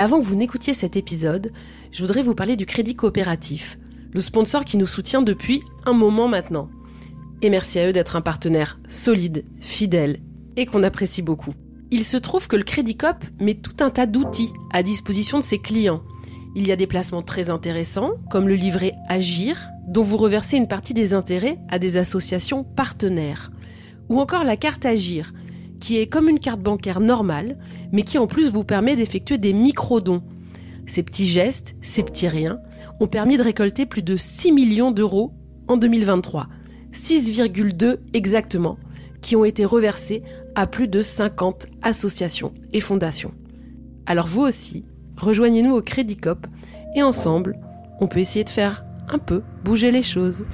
Avant que vous n'écoutiez cet épisode, je voudrais vous parler du Crédit Coopératif, le sponsor qui nous soutient depuis un moment maintenant. Et merci à eux d'être un partenaire solide, fidèle et qu'on apprécie beaucoup. Il se trouve que le Crédit Coop met tout un tas d'outils à disposition de ses clients. Il y a des placements très intéressants, comme le livret Agir, dont vous reversez une partie des intérêts à des associations partenaires. Ou encore la carte Agir, qui est comme une carte bancaire normale, mais qui en plus vous permet d'effectuer des micro-dons. Ces petits gestes, ces petits riens, ont permis de récolter plus de 6 millions d'euros en 2023. 6,2 exactement, qui ont été reversés à plus de 50 associations et fondations. Alors vous aussi, rejoignez-nous au Crédit Cop et ensemble, on peut essayer de faire un peu bouger les choses.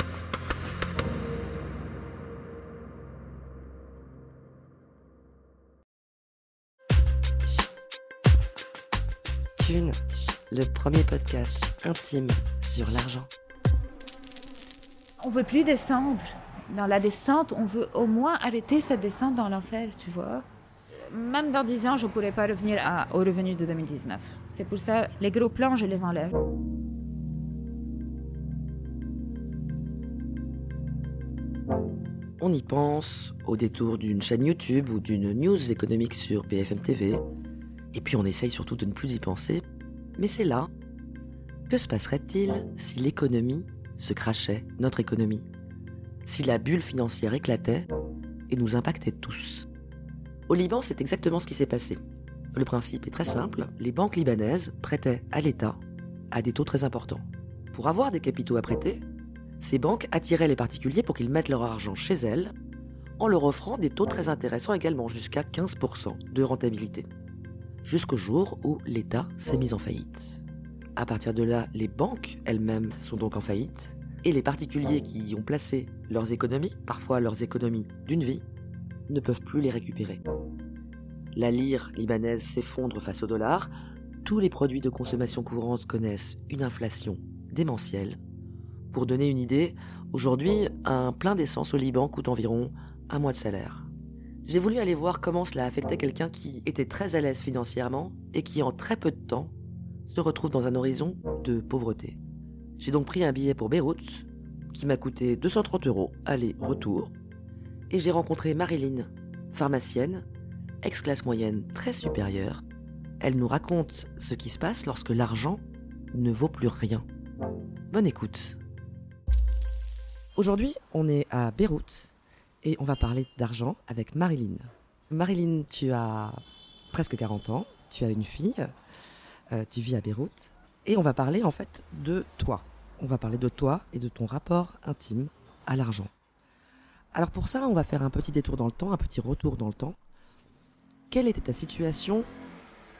Le premier podcast intime sur l'argent. On veut plus descendre. Dans la descente, on veut au moins arrêter cette descente dans l'enfer, tu vois. Même dans 10 ans, je ne pourrais pas revenir à- au revenu de 2019. C'est pour ça, les gros plans, je les enlève. On y pense au détour d'une chaîne YouTube ou d'une news économique sur BFM TV. Et puis on essaye surtout de ne plus y penser. Mais c'est là. Que se passerait-il si l'économie se crachait, notre économie? Si la bulle financière éclatait et nous impactait tous? Au Liban, c'est exactement ce qui s'est passé. Le principe est très simple. Les banques libanaises prêtaient à l'État à des taux très importants. Pour avoir des capitaux à prêter, ces banques attiraient les particuliers pour qu'ils mettent leur argent chez elles, en leur offrant des taux très intéressants également, jusqu'à 15% de rentabilité. Jusqu'au jour où l'État s'est mis en faillite. À partir de là, les banques elles-mêmes sont donc en faillite, et les particuliers qui y ont placé leurs économies, parfois leurs économies d'une vie, ne peuvent plus les récupérer. La lire libanaise s'effondre face au dollar, tous les produits de consommation courante connaissent une inflation démentielle, pour donner une idée, aujourd'hui, un plein d'essence au Liban coûte environ un mois de salaire. J'ai voulu aller voir comment cela affectait quelqu'un qui était très à l'aise financièrement et qui en très peu de temps se retrouve dans un horizon de pauvreté. J'ai donc pris un billet pour Beyrouth qui m'a coûté 230 euros aller-retour et j'ai rencontré Marilyn, pharmacienne, ex-classe moyenne très supérieure. Elle nous raconte ce qui se passe lorsque l'argent ne vaut plus rien. Bonne écoute. Aujourd'hui, on est à Beyrouth et on va parler d'argent avec Marilyn. Marilyn, tu as presque 40 ans, tu as une fille, euh, tu vis à Beyrouth et on va parler en fait de toi. On va parler de toi et de ton rapport intime à l'argent. Alors pour ça, on va faire un petit détour dans le temps, un petit retour dans le temps. Quelle était ta situation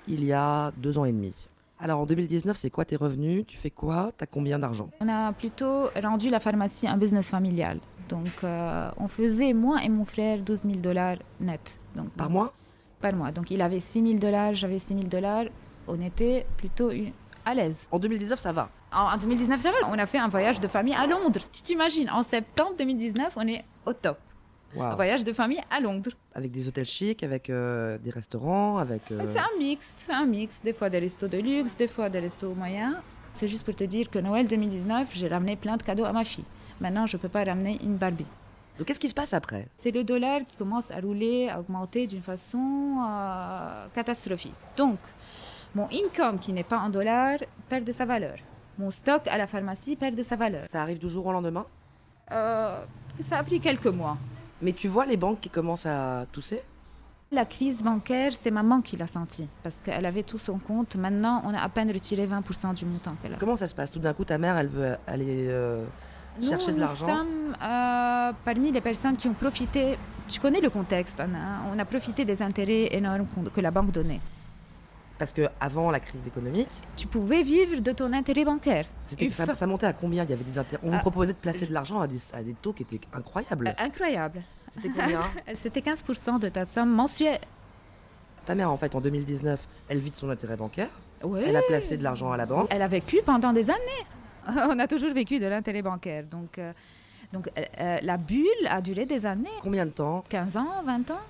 il y a deux ans et demi? Alors en 2019, c'est quoi tes revenus? Tu fais quoi? T'as combien d'argent? On a plutôt rendu la pharmacie un business familial. Donc, euh, on faisait, moi et mon frère, 12 000 dollars net. Donc, Par mois? Par mois. Donc, il avait 6 000 dollars, j'avais 6 000 dollars. On était plutôt une- à l'aise. En 2019, ça va? En, en 2019, ça va, on a fait un voyage de famille à Londres. Tu t'imagines, en septembre 2019, on est au top. Un Waouh. voyage de famille à Londres. Avec des hôtels chics, avec euh, des restaurants, avec. euh, C'est un mix, c'est un mix. Des fois des restos de luxe, des fois des restos moyens. C'est juste pour te dire que Noël 2019, j'ai ramené plein de cadeaux à ma fille. Maintenant, je ne peux pas ramener une Barbie. Donc qu'est-ce qui se passe après? C'est le dollar qui commence à rouler, à augmenter d'une façon euh, catastrophique. Donc, mon income qui n'est pas en dollars perd de sa valeur. mon stock à la pharmacie perd de sa valeur. Ça arrive du jour au lendemain? Euh, ça a pris quelques mois. Mais tu vois les banques qui commencent à tousser? La crise bancaire, c'est maman qui l'a senti parce qu'elle avait tout son compte. Maintenant, on a à peine retiré 20% du montant qu'elle a. Comment ça se passe? Tout d'un coup, ta mère, elle veut aller euh, Nous, chercher de l'argent? Nous sommes euh, parmi les personnes qui ont profité. Tu connais le contexte, Anna. hein On a profité des intérêts énormes que la banque donnait. Parce que avant la crise économique, Tu pouvais vivre de ton intérêt bancaire. ça, montait à combien? Il y avait des intérêts. On vous Ah. proposait de placer de l'argent à des, à des taux qui étaient incroyables. Euh, incroyable. C'était combien? C'était 15% de ta somme mensuelle. Ta mère, en fait, en 2019, elle vide son intérêt bancaire. Ouais. Elle a placé de l'argent à la banque. Elle a vécu pendant des années. On a toujours vécu de l'intérêt bancaire. Donc, euh, donc euh, la bulle a duré des années. Combien de temps? 15 ans, 20 ans?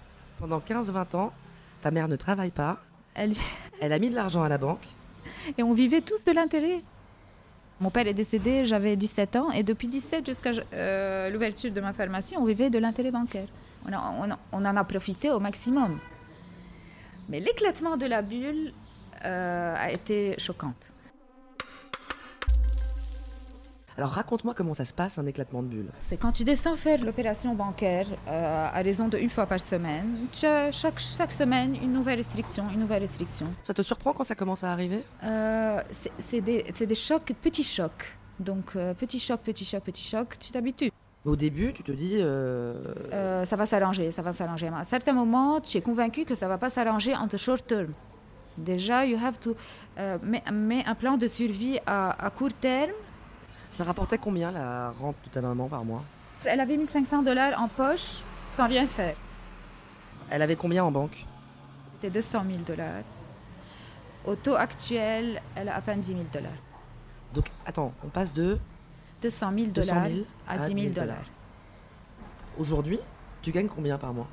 Pendant 15-20 ans, ta mère ne travaille pas. Elle- Elle a mis de l'argent à la banque. Et on vivait tous de l'intérêt. Mon père est décédé, j'avais 17 ans, et depuis 17 jusqu'à euh, l'ouverture de ma pharmacie, on vivait de l'intérêt bancaire. On, a- on a- on en a profité au maximum. Mais l'éclatement de la bulle euh, a été choquante. Alors raconte-moi comment ça se passe un éclatement de bulle. C'est quand tu descends faire l'opération bancaire euh, à raison de une fois par semaine, tu as chaque, chaque semaine une nouvelle restriction, une nouvelle restriction. Ça te surprend quand ça commence à arriver? Euh, c'est des, c'est des chocs, petits chocs. Donc, euh, petit choc, petit choc, petit choc, tu t'habitues. Au début, tu te dis. euh, ça va s'arranger, ça va s'arranger. À un certain moment, tu es convaincu que ça va pas s'arranger en the short term. Déjà, you have to un plan de survie à, à court terme. Ça rapportait combien la rente de ta maman par mois? Elle avait 1500 dollars en poche sans rien faire. Elle avait combien en banque? C'était 200 000 dollars. Au taux actuel, elle a à peine 10 000 dollars. Donc attends, on passe de 200 000 200 dollars 000 à 10 000 dollars. Aujourd'hui, tu gagnes combien par mois?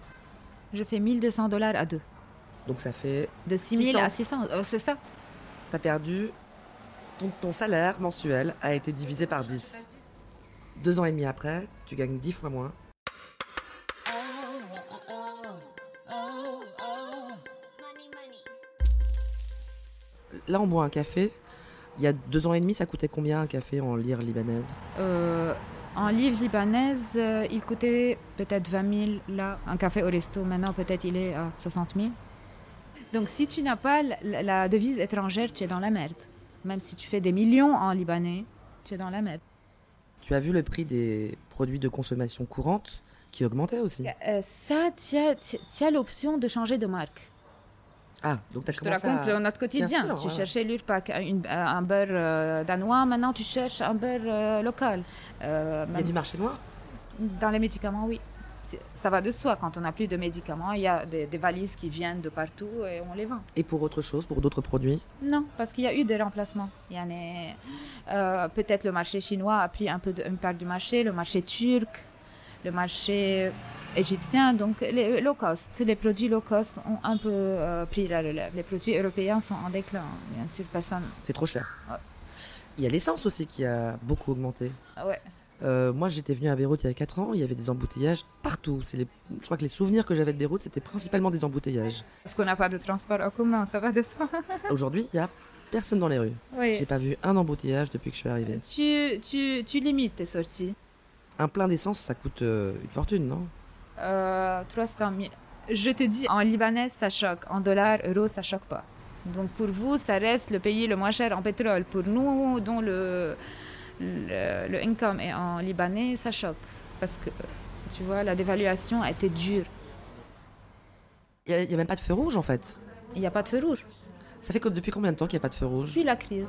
Je fais 1200 dollars à deux. Donc ça fait. De 6 000 600. à 600, oh, c'est ça. T'as perdu. Ton, ton salaire mensuel a été divisé par 10. Deux ans et demi après, tu gagnes 10 fois moins. Là, on boit un café. Il y a deux ans et demi, ça coûtait combien un café en lire libanaise? Euh, en livre libanaise, euh, il coûtait peut-être 20 000 là. Un café au resto, maintenant peut-être il est à 60 000. Donc si tu n'as pas la devise étrangère, tu es dans la merde. Même si tu fais des millions en libanais, tu es dans la merde. Tu as vu le prix des produits de consommation courante qui augmentait aussi. Euh, ça, tu as, tu- tu as l'option de changer de marque. Ah, donc t'as Je te raconte à... le- notre quotidien. sûr, tu ouais. cherchais l'Urpac, une- un beurre euh, danois, maintenant tu cherches un beurre euh, local. Euh, Il y a du marché noir? Dans les médicaments, oui. Ça va de soi. Quand on n'a plus de médicaments, il y a des, des valises qui viennent de partout et on les vend. Et pour autre chose, pour d'autres produits? Non, parce qu'il y a eu des remplacements. Il y en a, euh, peut-être le marché chinois a pris un peu de, une part du marché, le marché turc, le marché égyptien. Donc les low cost, les produits low cost ont un peu euh, pris la relève. Les produits européens sont en déclin. Bien sûr, personne. C'est trop cher. Ouais. Il y a l'essence aussi qui a beaucoup augmenté. Ah Ouais. Euh, moi, j'étais venu à Beyrouth il y a 4 ans, il y avait des embouteillages partout. Les... Je crois que les souvenirs que j'avais de Beyrouth, c'était principalement des embouteillages. Parce qu'on n'a pas de transport en commun, ça va de soi. Aujourd'hui, il y a personne dans les rues. Oui. J'ai pas vu un embouteillage depuis que je suis arrivé. Tu, tu, tu limites tes sorties. Un plein d'essence, ça coûte euh, une fortune, non? Euh, 300 000. Je te dis, en libanais, ça choque. En dollars, euros, ça choque pas. Donc pour vous, ça reste le pays le moins cher en pétrole. Pour nous, dont le, le, le income est en libanais, ça choque. Parce que, tu vois, la dévaluation a été dure. Il n'y a, même pas de feu rouge en fait. Il n'y a pas de feu rouge. Ça fait que depuis combien de temps qu'il n'y a pas de feu rouge? Puis la crise.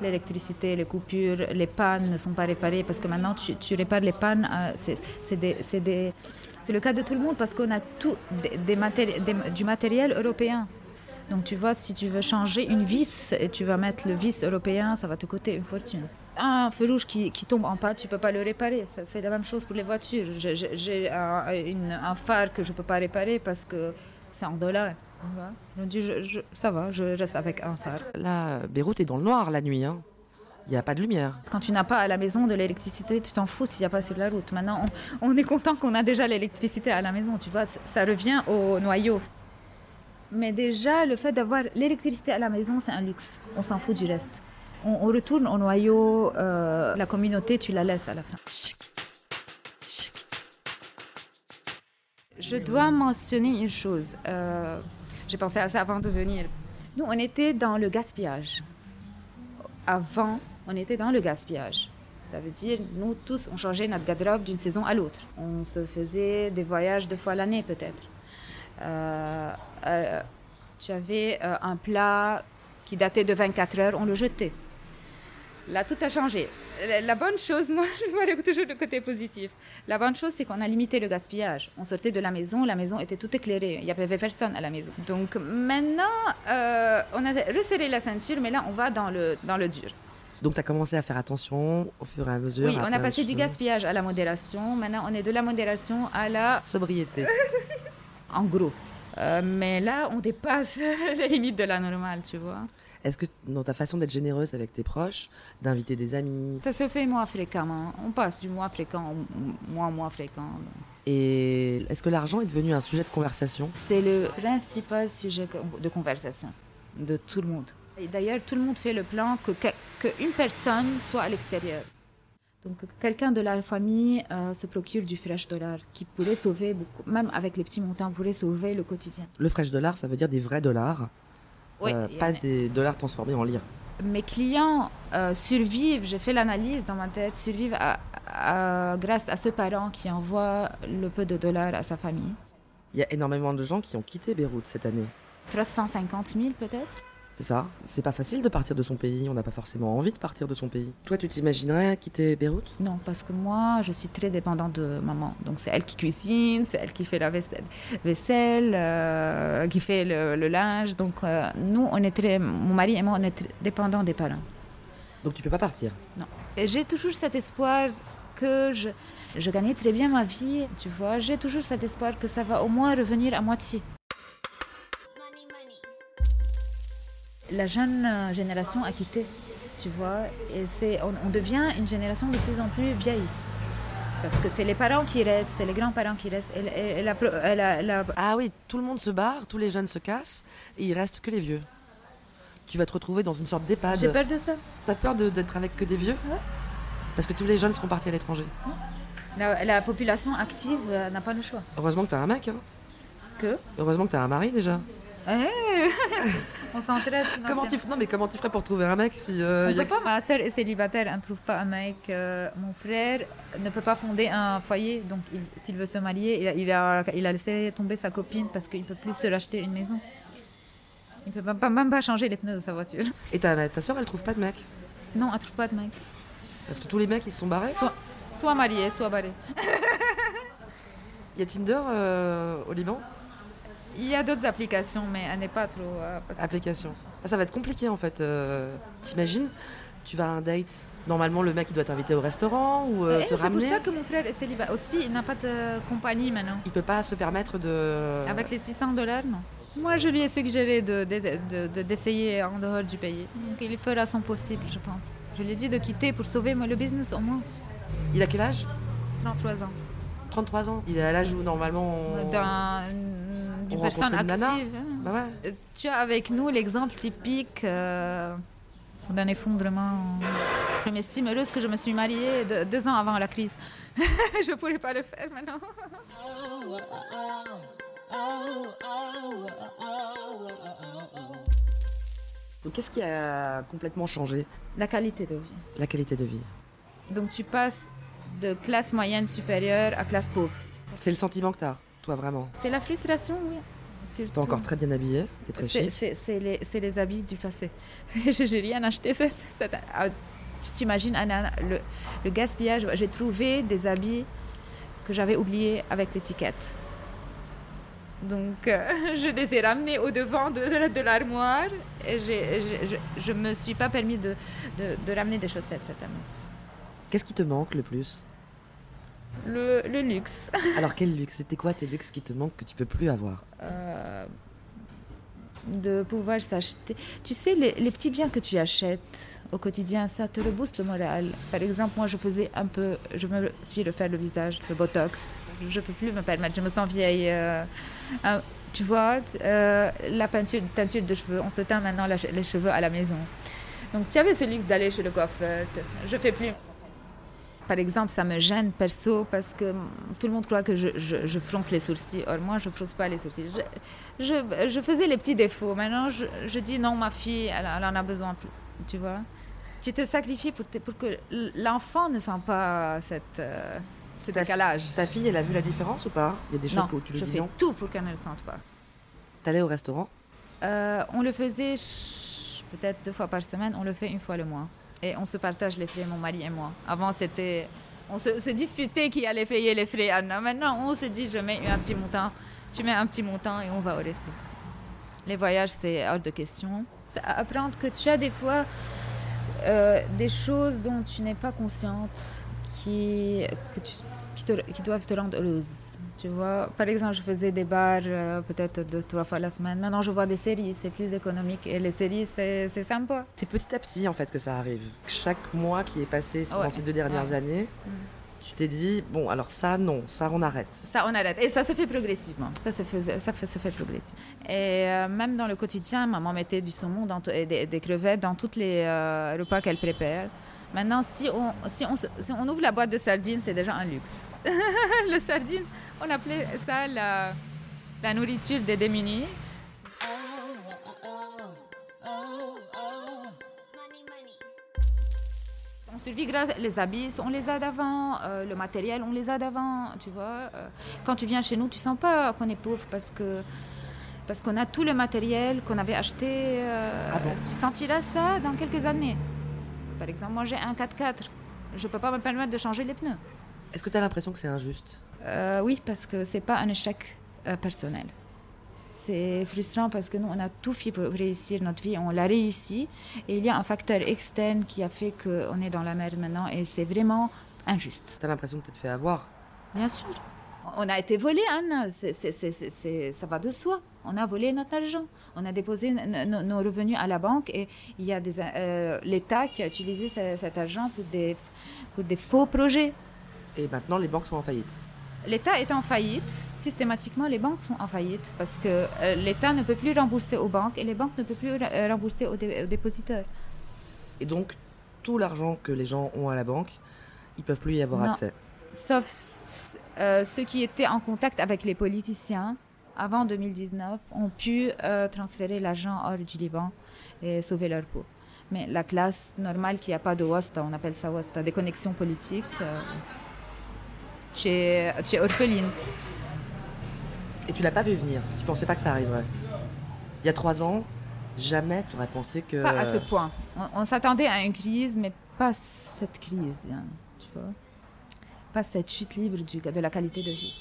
L'électricité, les coupures, les pannes ne sont pas réparées parce que maintenant tu, tu répares les pannes. euh, c'est- c'est des- c'est des- c'est le cas de tout le monde parce qu'on a tout des, des matéri- des- du matériel européen. Donc tu vois, si tu veux changer une vis et tu vas mettre le vis européen, ça va te coûter une fortune. Un feu rouge qui, qui tombe en panne, tu peux pas le réparer. C'est la même chose pour les voitures. J'ai- un, phare que je peux pas réparer parce que c'est en dollars. vois. Je me dis, je- je- ça va, je reste avec un phare. Là, Beyrouth est dans le noir la nuit. Hein? Il n'y a pas de lumière. Quand tu n'as pas à la maison de l'électricité, tu t'en fous s'il n'y a pas sur la route. Maintenant, on, on est content qu'on a déjà l'électricité à la maison, tu vois. Ça revient au noyau. Mais déjà, le fait d'avoir l'électricité à la maison, c'est un luxe. On s'en fout du reste. On, retourne au noyau, euh, la communauté, tu la laisses à la fin. Je dois mentionner une chose. Euh, J'ai pensé à ça avant de venir. Nous, on était dans le gaspillage. Avant, on était dans le gaspillage. Ça veut dire, nous tous, on changeait notre garde-robe d'une saison à l'autre. On se faisait des voyages deux fois l'année, peut-être. Euh, euh, tu avais euh, un plat qui datait de 24 heures, on le jetait. Là, tout a changé. La, bonne chose, moi, je vois toujours le côté positif. La bonne chose, c'est qu'on a limité le gaspillage. On sortait de la maison, la maison était toute éclairée. Il n'y avait personne à la maison. Donc maintenant, euh, on a resserré la ceinture, mais là, on va dans le, dans le dur. Donc, tu as commencé à faire attention au fur et à mesure. Oui, à on a passé du gaspillage à la modération. Maintenant, on est de la modération à la... Sobriété. En gros. Euh, mais là, on dépasse les limites de la normale, tu vois. Est-ce que dans ta façon d'être généreuse avec tes proches, d'inviter des amis, Ça se fait moins fréquemment. On passe du moins fréquent au moins moins fréquent. et est-ce que l'argent est devenu un sujet de conversation? C'est le principal sujet de conversation de tout le monde. Et d'ailleurs, tout le monde fait le plan que, que, que une personne soit à l'extérieur. Donc, que quelqu'un de la famille euh, se procure du fresh dollar qui pourrait sauver, beaucoup, même avec les petits montants, pourrait sauver le quotidien. Le fresh dollar, ça veut dire des vrais dollars, Oui, euh, pas des dollars transformés en lire. Mes clients euh, survivent, j'ai fait l'analyse dans ma tête, survivent à- à- grâce à ce parent qui envoie le peu de dollars à sa famille. Il y a énormément de gens qui ont quitté Beyrouth cette année. 350 000 peut-être? C'est ça. C'est pas facile de partir de son pays. On n'a pas forcément envie de partir de son pays. Toi, tu t'imaginerais quitter Beyrouth? Non, parce que moi, je suis très dépendante de maman. Donc, c'est elle qui cuisine, c'est elle qui fait la vaisselle, vaisselle, euh, qui fait le, le linge. Donc, euh, nous, on est très, mon mari et moi, on est très dépendants des parents. Donc tu peux pas partir? Et j'ai toujours cet espoir que je, je gagnais très bien ma vie, tu vois. J'ai toujours cet espoir que ça va au moins revenir à moitié. La jeune euh, génération a quitté, tu vois. Et c'est, on, on devient une génération de plus en plus vieille. Parce que c'est les parents qui restent, c'est les grands-parents qui restent. Et, et- et la pro- et la- la- Ah oui, tout le monde se barre, tous les jeunes se cassent, et il reste que les vieux. Tu vas te retrouver dans une sorte d'EHPAD. J'ai peur de ça. T'as peur de- d'être avec que des vieux Ouais. Parce que tous les jeunes seront partis à l'étranger. La, la population active euh, n'a pas le choix. Heureusement que t'as un mec, hein. Que? Heureusement que t'as un mari déjà. Eh, On s'entraide. Comment tu, non, mais comment tu ferais pour trouver un mec si euh, On y a- peut pas, ma sœur est célibataire, elle ne trouve pas un mec. euh, mon frère ne peut pas fonder un foyer, donc il- s'il veut se marier, il a, il, a, il a laissé tomber sa copine parce qu'il ne peut plus se racheter une maison. Il ne peut même pas, même pas changer les pneus de sa voiture. Et ta, ta soeur, elle trouve pas de mec? Non, elle ne trouve pas de mec. Parce que tous les mecs, ils se sont barrés. Soit, soit marié, soit barré. Il y a Tinder euh, au Liban? Il y a d'autres applications, mais elle n'est pas trop. euh, Application. Ah, ça va être compliqué en fait. euh, T'imagines Tu vas à un date. Normalement, le mec, il doit t'inviter au restaurant ou euh, Eh, te c'est pour ramener. ça que mon frère est célibataire. Aussi, il n'a pas de compagnie maintenant. Il peut pas se permettre de. Avec les 600 dollars, non. Moi, je lui ai suggéré de- de- de- de- d'essayer en dehors du pays. Donc, il fera son possible, je pense. Je lui ai dit de quitter pour sauver moi, le business au moins. Il a quel âge? 33 ans. 33 ans. Il est à l'âge où normalement. on- Personne une nana. active. hein. Bah ouais. Euh, Tu as avec nous l'exemple typique euh, d'un effondrement. Je m'estime heureuse que je me suis mariée de- deux ans avant la crise. je ne pourrais pas le faire maintenant. Donc, qu'est-ce qui a complètement changé? La qualité de vie. La qualité de vie. Donc tu passes de classe moyenne supérieure à classe pauvre. C'est le sentiment que t'as, toi vraiment. C'est la frustration, oui. Surtout. T'es encore très bien habillé, t'es très C'est- chic. C'est les, habits du passé. J'ai rien acheté. cette- cette- ah, tu t'imagines, le, le gaspillage. J'ai trouvé des habits que j'avais oubliés avec l'étiquette. Donc, euh, je les ai ramenés au devant de, de la- de l'armoire et je, je me suis pas permis de ramener des chaussettes cette année. Qu'est-ce qui te manque le plus? Le, le luxe. Alors, quel luxe? C'était quoi tes luxes qui te manquent que tu peux plus avoir? Euh, de pouvoir s'acheter. Tu sais, les, les petits biens que tu achètes au quotidien, ça te rebooste le moral. Par exemple, moi, je faisais un peu, je me suis refaire le visage, le botox. Je peux plus me permettre, je me sens vieille. euh, tu vois, euh, la peinture, teinture de cheveux, on se teint maintenant la- les cheveux à la maison. Donc tu avais ce luxe d'aller chez le coiffeur. Je fais plus. Par exemple, ça me gêne perso parce que tout le monde croit que je, je, fronce les sourcils. Or, moi, je fronce pas les sourcils. Je, faisais les petits défauts. Maintenant, je, dis non, ma fille, elle, en a besoin plus. Tu vois? Tu te sacrifies pour, pour que l'enfant ne sent pas cette, euh, ce décalage. Ta fille, elle a vu la différence ou pas? Il y a des choses que tu lui je dis fais non tout pour qu'elle ne le sente pas. T'allais au restaurant? Euh, On le faisait peut-être deux fois par semaine. On le fait une fois le mois et on se partage les frais, mon mari et moi. Avant, c'était. On se, disputait qui allait payer les frais. Maintenant, on se dit je mets un petit montant, tu mets un petit montant et on va au resto. Les voyages, c'est hors de question. Apprendre que tu as des fois euh, des choses dont tu n'es pas consciente qui, qui doivent te rendre heureuse. Tu vois, par exemple, je faisais des bars euh, peut-être deux, trois fois la semaine. Maintenant, je vois des séries, c'est plus économique. Et les séries, c'est sympa. C'est petit à petit, en fait, que ça arrive. Chaque mois qui est passé pendant ces deux dernières années, mm. tu t'es dit, bon, alors ça, non, ça, on arrête. Ça, on arrête. Et ça se fait progressivement. Ça se fait, ça se fait progressivement. Et euh, même dans le quotidien, maman mettait du saumon dans et des, crevettes dans tous les euh, repas qu'elle prépare. Maintenant, si on, si, on, si on ouvre la boîte de sardines, c'est déjà un luxe. le sardine, on appelait ça la, la nourriture des démunis. On survit grâce les habits, on les a d'avant, euh, le matériel, on les a d'avant, tu vois. Euh, quand tu viens chez nous, tu sens pas qu'on est pauvre parce que parce qu'on a tout le matériel qu'on avait acheté. Euh, ah tu sentiras ça dans quelques années. Par exemple, moi j'ai un 4x4, je peux pas me permettre de changer les pneus. Est-ce que tu as l'impression que c'est injuste? Euh, Oui, parce que c'est pas un échec euh, personnel. C'est frustrant parce que nous, on a tout fait pour réussir notre vie, on l'a réussi. Et il y a un facteur externe qui a fait qu'on est dans la merde maintenant et c'est vraiment injuste. Tu as l'impression que tu te fait avoir? Bien sûr. On a été volé, Anne. ça va de soi. On a volé notre argent. On a déposé nos revenus à la banque et il y a euh, l'État qui a utilisé cet argent pour des, pour des faux projets. Et maintenant, les banques sont en faillite. L'État est en faillite. Systématiquement, les banques sont en faillite parce que euh, l'État ne peut plus rembourser aux banques et les banques ne peuvent plus euh, rembourser aux, dépositeurs. Et donc, tout l'argent que les gens ont à la banque, ils peuvent plus y avoir accès. Sauf euh, ceux qui étaient en contact avec les politiciens avant 2019 ont pu transférer l'argent hors du Liban et sauver leur peau. Mais la classe normale qui n'a pas de wasta, on appelle ça wasta, des connexions politiques tu es, orpheline. Et tu l'as pas vu venir? Tu pensais pas que ça arriverait? Il y a trois ans, jamais tu aurais pensé que. Pas à ce point. On, s'attendait à une crise, mais pas cette crise, hein, tu vois. Pas cette chute libre du, de la qualité de vie.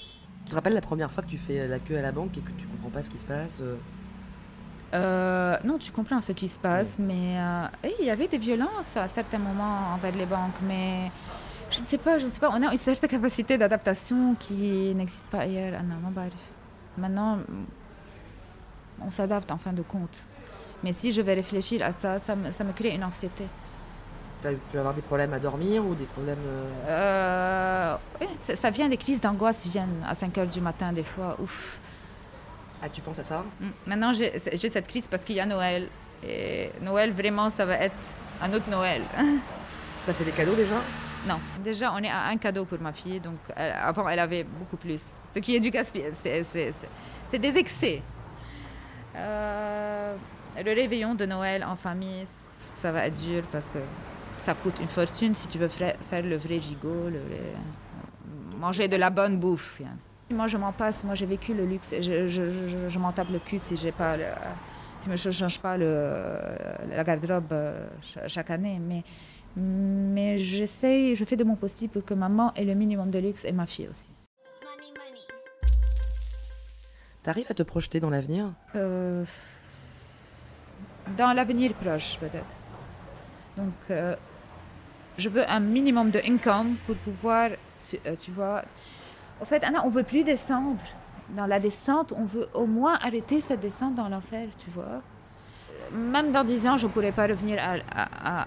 Tu te rappelles la première fois que tu fais la queue à la banque et que tu comprends pas ce qui se passe euh? Euh, non, tu comprends ce qui se passe, mais euh, il y avait des violences à certains moments envers les banques, mais je ne sais pas, je ne sais pas. On a une certaine capacité d'adaptation qui n'existe pas ailleurs. Maintenant, on s'adapte en fin de compte. Mais si je vais réfléchir à ça, ça me, ça me crée une anxiété. Tu as pu avoir des problèmes à dormir ou des problèmes... Euh... Euh, ça, vient, des crises d'angoisse viennent à 5 heures du matin des fois. Ouf. Ah, tu penses à ça? Mm. Maintenant, j'ai cette crise parce qu'il y a Noël. Et Noël, vraiment, ça va être un autre Noël. Tu as fait des cadeaux déjà? Non, déjà on est à un cadeau pour ma fille, donc avant elle avait beaucoup plus. Ce qui est du gaspillage, c'est des excès. Euh, le réveillon de Noël en famille, ça va être dur parce que ça coûte une fortune si tu veux faire le vrai gigot, manger de la bonne bouffe. Moi je m'en passe, moi j'ai vécu le luxe, je, je, m'en tape le cul si j'ai pas si je ne change pas le, la garde-robe euh, chaque année, mais mais j'essaye, je fais de mon possible pour que maman ait le minimum de luxe et ma fille aussi. T'arrives à te projeter dans l'avenir? Euh, Dans l'avenir proche, peut-être. Donc, euh, je veux un minimum de income pour pouvoir, euh, tu vois. Au fait, Anna, on veut plus descendre. Dans la descente, on veut au moins arrêter cette descente dans l'enfer, tu vois même dans 10 ans, je ne pourrais pas revenir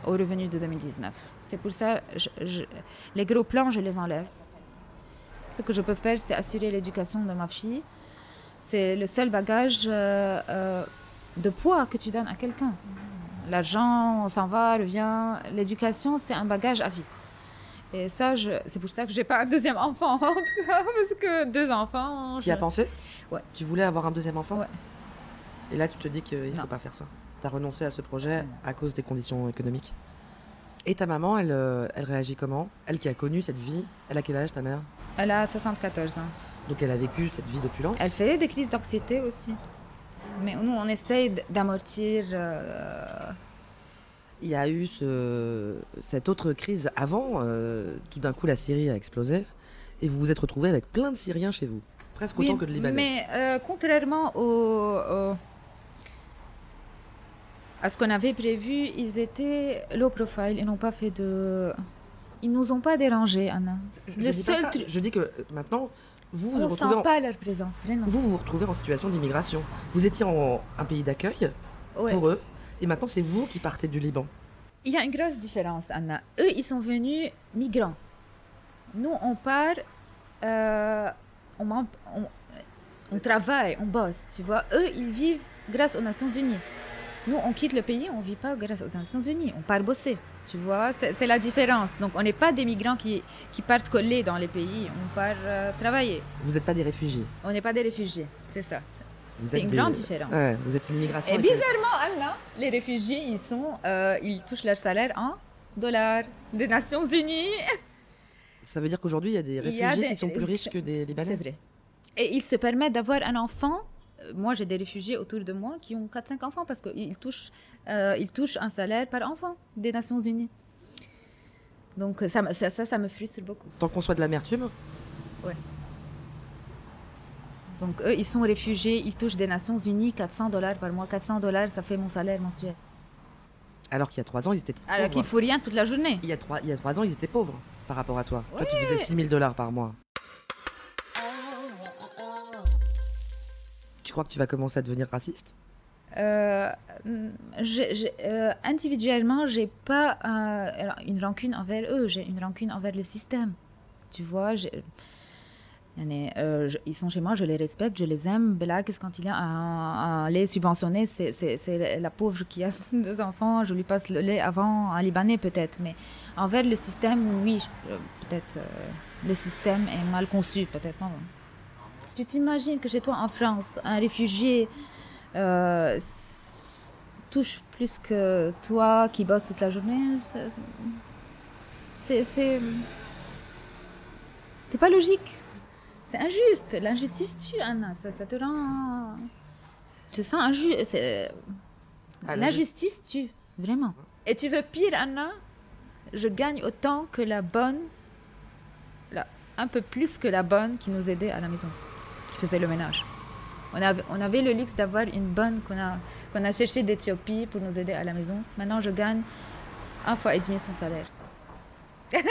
au revenu de 2019. C'est pour ça que les gros plans, je les enlève. Ce que je peux faire, c'est assurer l'éducation de ma fille. C'est le seul bagage euh, euh, de poids que tu donnes à quelqu'un. L'argent, on s'en va, revient. L'éducation, c'est un bagage à vie. Et ça, je... c'est pour ça que j'ai pas un deuxième enfant, en tout cas, parce que deux enfants. Tu y as je- pensé? Ouais. Tu voulais avoir un deuxième enfant? Ouais. Et là, tu te dis qu'il ne faut pas faire ça. Tu as renoncé à ce projet à cause des conditions économiques. Et ta maman, elle, euh, elle réagit comment? Elle qui a connu cette vie, elle a quel âge ta mère? Elle a 74 ans. Donc elle a vécu cette vie d'opulence? Elle fait des crises d'anxiété aussi. Mais nous, on essaye d'amortir. euh, Il y a eu ce- cette autre crise avant. euh, tout d'un coup, la Syrie a explosé. Et vous vous êtes retrouvé avec plein de Syriens chez vous. Presque autant que de Libanais. Mais euh, contrairement au, au- à ce qu'on avait prévu, ils étaient low profile. Ils n'ont pas fait de. Ils nous ont pas dérangés, Anna. je, Le dis dis que maintenant, vous vous, On retrouvez sent en- pas leur présence, vraiment. vous vous retrouvez en situation d'immigration. Vous étiez en un pays d'accueil Ouais. pour eux. Et maintenant, c'est vous qui partez du Liban. Il y a une grosse différence, Anna. Eux, ils sont venus migrants. Nous, on part, euh, on- on travaille, on bosse, tu vois. Eux, ils vivent grâce aux Nations Unies. Nous, on quitte le pays, on vit pas grâce aux Nations Unies. On part bosser, tu vois. C'est c'est la différence. Donc, on n'est pas des migrants qui, qui partent coller dans les pays. On part euh, travailler. Vous n'êtes pas des réfugiés. On n'est pas des réfugiés, c'est ça. C'est une des- grande différence. Ouais, vous êtes une immigration. Et bizarrement, Anna, les réfugiés, ils sont, euh, ils touchent leur salaire en dollars des Nations Unies. Ça veut dire qu'aujourd'hui, il y a des a réfugiés des- qui sont plus riches que des C'est Libanais. vrai. Et ils se permettent d'avoir un enfant. Moi, j'ai des réfugiés autour de moi qui ont 4-5 enfants parce qu'ils touchent, euh, ils touchent un salaire par enfant des Nations Unies. Donc ça, me- ça, ça, ça me frustre beaucoup. Tant qu'on soit de l'amertume, Donc eux, ils sont réfugiés, ils touchent des Nations Unies 400 dollars par mois. 400 dollars, ça fait mon salaire mensuel. alors qu'il y a trois ans, ils étaient Alors pauvres. qu'il faut rien toute la journée. Il y, a trois, il y a trois ans, ils étaient pauvres par rapport à toi. Toi, tu Ouais. faisais 6 000 dollars par mois. Crois que tu vas commencer à devenir raciste Euh, j'ai- j'ai- euh, individuellement, j'ai pas une rancune envers eux, j'ai une rancune envers le système. Tu vois, euh, ils sont chez moi, je les respecte, je les aime. Quand il y a à les subventionner, c'est- la pauvre qui a deux enfants, je lui passe le lait avant, un Libanais peut-être. Mais envers le système, oui, euh, peut-être le système est mal conçu, peut-être. Tu t'imagines que chez toi en France, un réfugié euh, touche plus que toi qui bosses toute la journée? C'est- C'est. Pas logique. C'est injuste. L'injustice tue, Anna. Ça, ça te rend. Tu te sens injuste. Ah, L'injustice tue, vraiment. Et tu veux pire, Anna? Je gagne autant que la bonne, un peu plus que la bonne qui nous aidait à la maison, qui faisait le ménage. On avait, on avait le luxe d'avoir une bonne qu'on a, qu'on a cherchée d'Éthiopie pour nous aider à la maison. Maintenant, je gagne un fois et demi son salaire.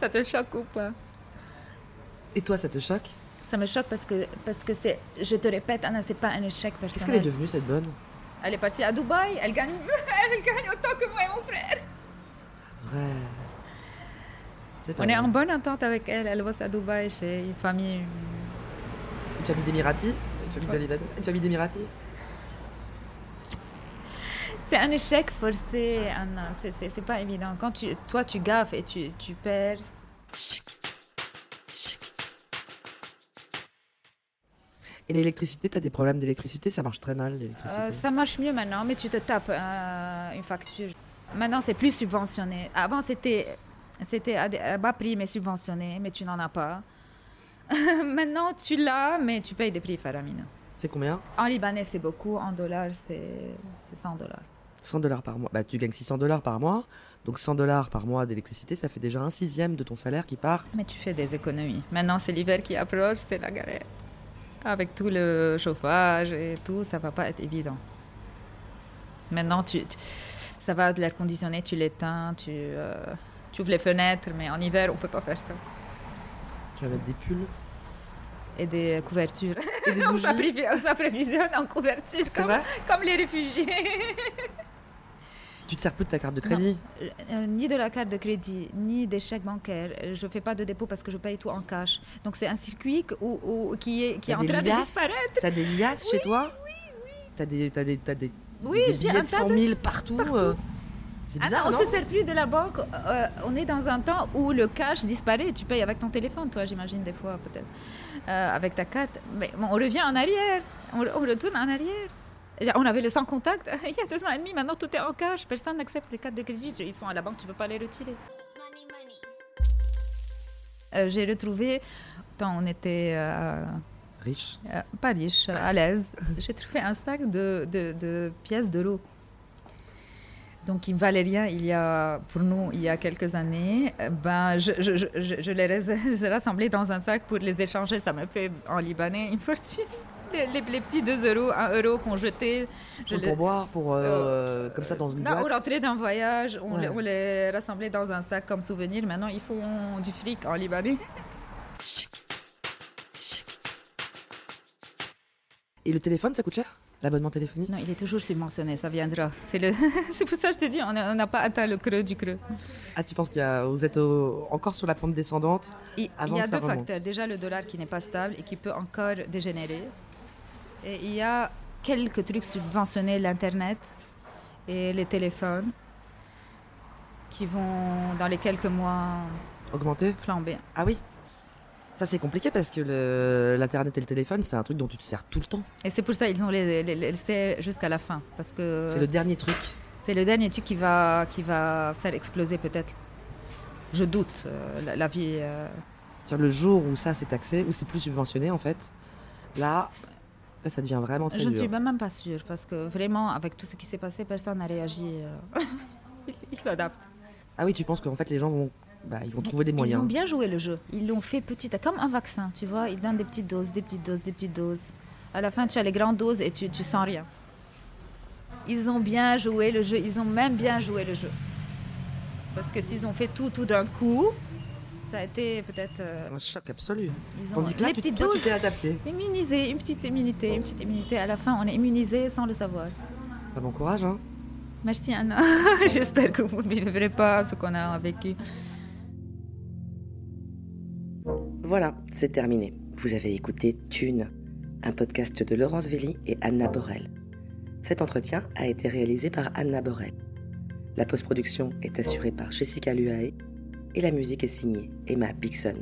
Ça te choque ou pas? Et toi, ça te choque? Ça me choque parce que, parce que c'est, je te répète, Anna, c'est pas un échec Qu'est-ce personnel. qu'elle est devenue, cette bonne? Elle est partie à Dubaï, elle gagne, elle gagne autant que moi et mon frère. Ouais. On est en bonne entente avec elle. Elle bosse à Dubaï chez une famille. Une famille d'Émiratis Une famille de Une famille d'Émiratis C'est un échec forcé, Anna. C'est, pas évident. Quand tu, toi, tu gaffes et tu, tu perds. Et l'électricité, t'as des problèmes d'électricité Ça marche très mal, l'électricité. Euh, ça marche mieux maintenant, mais tu te tapes euh, une facture. Maintenant, c'est plus subventionné. Avant, c'était, à bas prix, mais subventionné, mais tu n'en as pas. maintenant, tu l'as, mais tu payes des prix faramineux. C'est combien? En libanais, c'est beaucoup. En dollars, c'est, c'est 100 dollars. 100 dollars par mois. Bah, tu gagnes 600 dollars par mois. Donc 100 dollars par mois d'électricité, ça fait déjà un sixième de ton salaire qui part. Mais tu fais des économies. Maintenant, c'est l'hiver qui approche, c'est la galère. Avec tout le chauffage et tout, ça va pas être évident. Maintenant, tu, tu- ça va de l'air conditionné, tu l'éteins, tu, euh, tu ouvres les fenêtres, mais en hiver, on peut pas faire ça. Tu vas mettre des pulls. Et des couvertures. Et des on s'apprévisionne en couverture, comme, les réfugiés. Tu te sers plus de ta carte de crédit? Euh, ni de la carte de crédit, ni des chèques bancaires. Euh, Je fais pas de dépôt parce que je paye tout en cash. Donc c'est un circuit où- où- qui est, qui est T'as en des train de disparaître. T'as des liasses chez toi? T'as des, t'as des, t'as des, Oui, des j'ai billets de tas 100 de- 000 partout. euh, C'est Ah bizarre, non, on non se sert plus de la banque. Euh, on est dans un temps où le cash disparaît. Tu payes avec ton téléphone, toi, j'imagine, des fois, peut-être. Euh, avec ta carte. Mais bon, on revient en arrière. On, on retourne en arrière. On avait le sans contact il y a deux ans et demi. Maintenant, tout est en cash. Personne n'accepte les cartes de crédit. Ils sont à la banque, tu ne peux pas les retirer. Euh, J'ai retrouvé, quand on était euh, Riche. euh, pas riche, à l'aise, j'ai trouvé un sac de, de- de pièces d'euros. Donc, valait rien il y a, pour nous, il y a quelques années. Euh, Ben, je, je, je, je- les rassemblais dans un sac pour les échanger. Ça m'a fait en Libanais une fortune. Les, les- les petits 2 euros, 1 euro qu'on jetait. Je Pour les- boire, pour euh, comme ça dans une non, on boîte. rentrait d'un voyage, on, Ouais. on les rassemblait dans un sac comme souvenir. Maintenant, ils font du fric en Libanais. Et le téléphone, ça coûte cher? L'abonnement téléphonique Non, il est toujours subventionné, ça viendra. C'est le... c'est pour ça que je te dis, on n'a pas atteint le creux du creux. Ah, tu penses y a, vous êtes au- encore sur la pente descendante Il, Avant il y a que deux remonte. facteurs. Déjà, le dollar qui n'est pas stable et qui peut encore dégénérer. Et il y a quelques trucs subventionnés, l'Internet et les téléphones, qui vont, dans les quelques mois, flamber. Ah oui Ça c'est compliqué parce que l'internet et le téléphone, c'est un truc dont tu te sers tout le temps. Et c'est pour ça qu'ils ont les, les- les- jusqu'à la fin. Parce que C'est le dernier truc. c'est le dernier truc qui va, qui va faire exploser peut-être, je doute, euh, la, la vie. euh, le jour où ça c'est taxé, où c'est plus subventionné en fait, là, là ça devient vraiment très Je ne suis même pas sûre, parce que vraiment, avec tout ce qui s'est passé, personne n'a réagi. euh. Ils s'adaptent. Ah oui, tu penses qu'en fait les gens vont, bah, ils vont trouver des Ils moyens. ont bien joué le jeu. Ils l'ont fait petit, comme un vaccin, tu vois. Ils donnent des petites doses, des petites doses, des petites doses. À la fin, tu as les grandes doses et tu, tu sens rien. Ils ont bien joué le jeu. Ils ont même bien joué le jeu. Parce que s'ils ont fait tout, tout d'un coup, ça a été peut-être. euh, Un choc absolu. ils ont Tandis que là, les tu, petites toi, doses. adapté. Immunisé, une petite immunité, une petite immunité. À la fin, on est immunisé sans le savoir. Bah, bon courage, hein. Merci Anna. J'espère que vous ne vivrez pas ce qu'on a vécu. Voilà, c'est terminé. Vous avez écouté Thune, un podcast de Laurence Velli et Anna Borel. Cet entretien a été réalisé par Anna Borel. La post-production est assurée par Jessica Luae et la musique est signée Emma Bixon.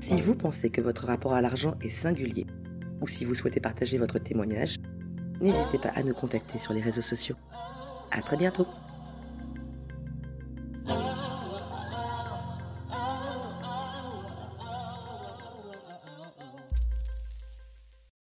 Si vous pensez que votre rapport à l'argent est singulier, ou si vous souhaitez partager votre témoignage, n'hésitez pas à nous contacter sur les réseaux sociaux. À très bientôt!